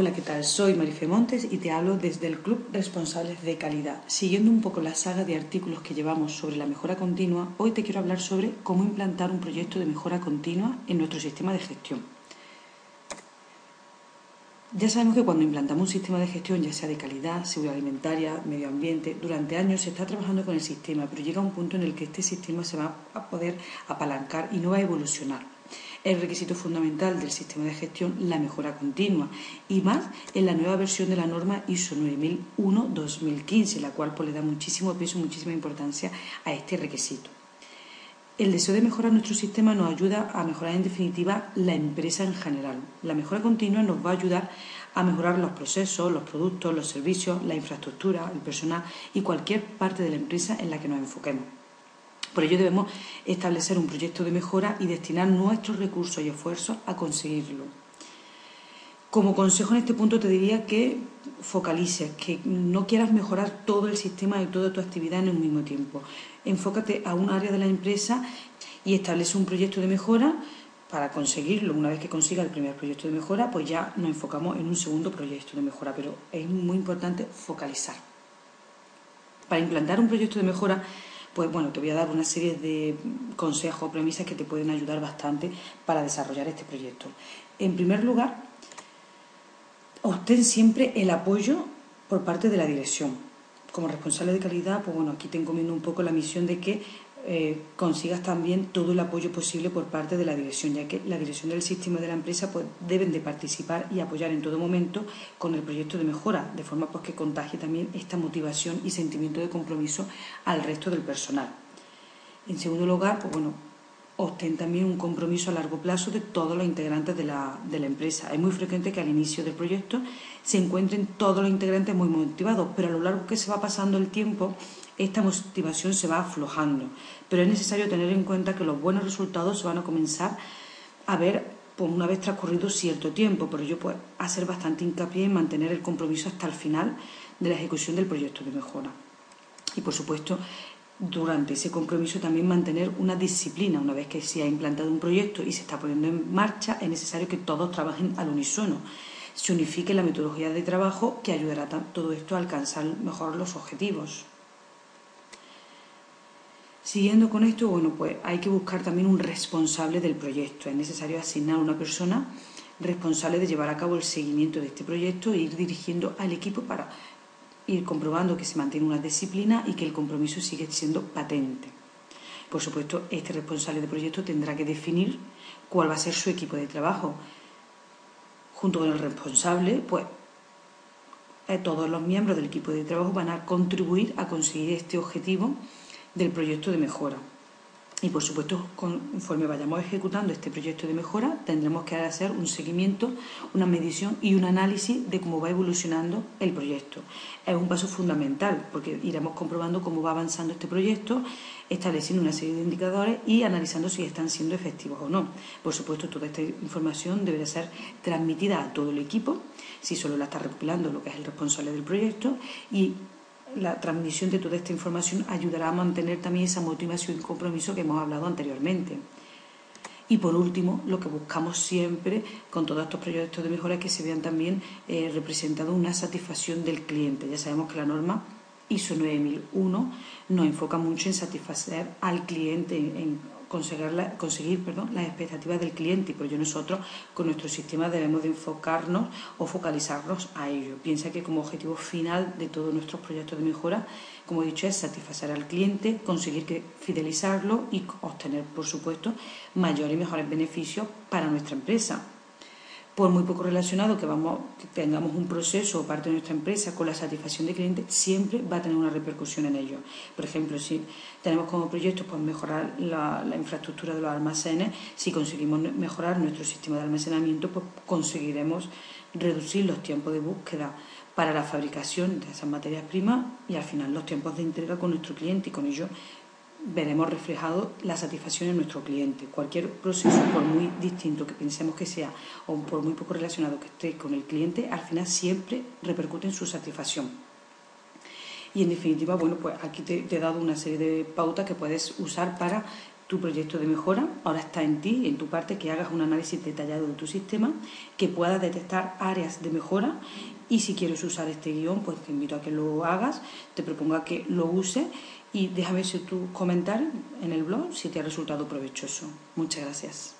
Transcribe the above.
Hola, ¿qué tal? Soy Marife Montes y te hablo desde el Club Responsables de Calidad. Siguiendo un poco la saga de artículos que llevamos sobre la mejora continua, hoy te quiero hablar sobre cómo implantar un proyecto de mejora continua en nuestro sistema de gestión. Ya sabemos que cuando implantamos un sistema de gestión, ya sea de calidad, seguridad alimentaria, medio ambiente, durante años se está trabajando con el sistema, pero llega un punto en el que este sistema se va a poder apalancar y no va a evolucionar el requisito fundamental del sistema de gestión la mejora continua y más en la nueva versión de la norma ISO 9001-2015, la cual pues, le da muchísimo peso, muchísima importancia a este requisito. El deseo de mejorar nuestro sistema nos ayuda a mejorar en definitiva la empresa en general. La mejora continua nos va a ayudar a mejorar los procesos, los productos, los servicios, la infraestructura, el personal y cualquier parte de la empresa en la que nos enfoquemos. Por ello debemos establecer un proyecto de mejora y destinar nuestros recursos y esfuerzos a conseguirlo. Como consejo en este punto te diría que focalices, que no quieras mejorar todo el sistema y toda tu actividad en un mismo tiempo. Enfócate a un área de la empresa y establece un proyecto de mejora para conseguirlo. Una vez que consiga el primer proyecto de mejora, pues ya nos enfocamos en un segundo proyecto de mejora, pero es muy importante focalizar. Para implantar un proyecto de mejora pues bueno, te voy a dar una serie de consejos o premisas que te pueden ayudar bastante para desarrollar este proyecto. En primer lugar, obtén siempre el apoyo por parte de la dirección. Como responsable de calidad, pues bueno, aquí te encomiendo un poco la misión de que eh, consigas también todo el apoyo posible por parte de la dirección, ya que la dirección del sistema de la empresa pues, deben de participar y apoyar en todo momento con el proyecto de mejora, de forma pues, que contagie también esta motivación y sentimiento de compromiso al resto del personal. En segundo lugar, pues bueno, obtén también un compromiso a largo plazo de todos los integrantes de la, de la, empresa. Es muy frecuente que al inicio del proyecto se encuentren todos los integrantes muy motivados, pero a lo largo que se va pasando el tiempo esta motivación se va aflojando. Pero es necesario tener en cuenta que los buenos resultados se van a comenzar a ver pues, una vez transcurrido cierto tiempo. Por ello, pues, hacer bastante hincapié en mantener el compromiso hasta el final de la ejecución del proyecto de mejora. Y, por supuesto, durante ese compromiso también mantener una disciplina. Una vez que se ha implantado un proyecto y se está poniendo en marcha, es necesario que todos trabajen al unísono. Se unifique la metodología de trabajo que ayudará a todo esto a alcanzar mejor los objetivos. Siguiendo con esto, bueno, pues hay que buscar también un responsable del proyecto. Es necesario asignar una persona responsable de llevar a cabo el seguimiento de este proyecto e ir dirigiendo al equipo para ir comprobando que se mantiene una disciplina y que el compromiso sigue siendo patente. Por supuesto, este responsable de proyecto tendrá que definir cuál va a ser su equipo de trabajo. Junto con el responsable, pues eh, todos los miembros del equipo de trabajo van a contribuir a conseguir este objetivo del proyecto de mejora. Y por supuesto, conforme vayamos ejecutando este proyecto de mejora, tendremos que hacer un seguimiento, una medición y un análisis de cómo va evolucionando el proyecto. Es un paso fundamental porque iremos comprobando cómo va avanzando este proyecto, estableciendo una serie de indicadores y analizando si están siendo efectivos o no. Por supuesto, toda esta información deberá ser transmitida a todo el equipo, si solo la está recopilando lo que es el responsable del proyecto, y la transmisión de toda esta información ayudará a mantener también esa motivación y compromiso que hemos hablado anteriormente. Y por último, lo que buscamos siempre con todos estos proyectos de mejora es que se vean también eh, una satisfacción del cliente. Ya sabemos que la norma ISO 9001 nos enfoca mucho en satisfacer al cliente, en conseguir, conseguir perdón, las expectativas del cliente y por ello nosotros con nuestro sistema debemos de enfocarnos o focalizarnos a ello. Piensa que como objetivo final de todos nuestros proyectos de mejora, como he dicho, es satisfacer al cliente, conseguir que fidelizarlo y obtener, por supuesto, mayores y mejores beneficios para nuestra empresa por muy poco relacionado que, vamos, tengamos un proceso o parte de nuestra empresa con la satisfacción del cliente, siempre va a tener una repercusión en ello. Por ejemplo, si tenemos como proyecto pues, mejorar la, infraestructura de los almacenes, si conseguimos mejorar nuestro sistema de almacenamiento, pues conseguiremos reducir los tiempos de búsqueda para la fabricación de esas materias primas y al final los tiempos de entrega con nuestro cliente y con ello veremos reflejado la satisfacción en nuestro cliente. Cualquier proceso, por muy distinto que pensemos que sea o por muy poco relacionado que esté con el cliente, al final siempre repercute en su satisfacción. Y en definitiva, bueno, pues aquí te, he dado una serie de pautas que puedes usar para tu proyecto de mejora. Ahora está en ti, en tu parte, que hagas un análisis detallado de tu sistema, que puedas detectar áreas de mejora y si quieres usar este guion, pues te invito a que lo hagas, te propongo que lo uses y déjame tu comentario en el blog si te ha resultado provechoso. Muchas gracias.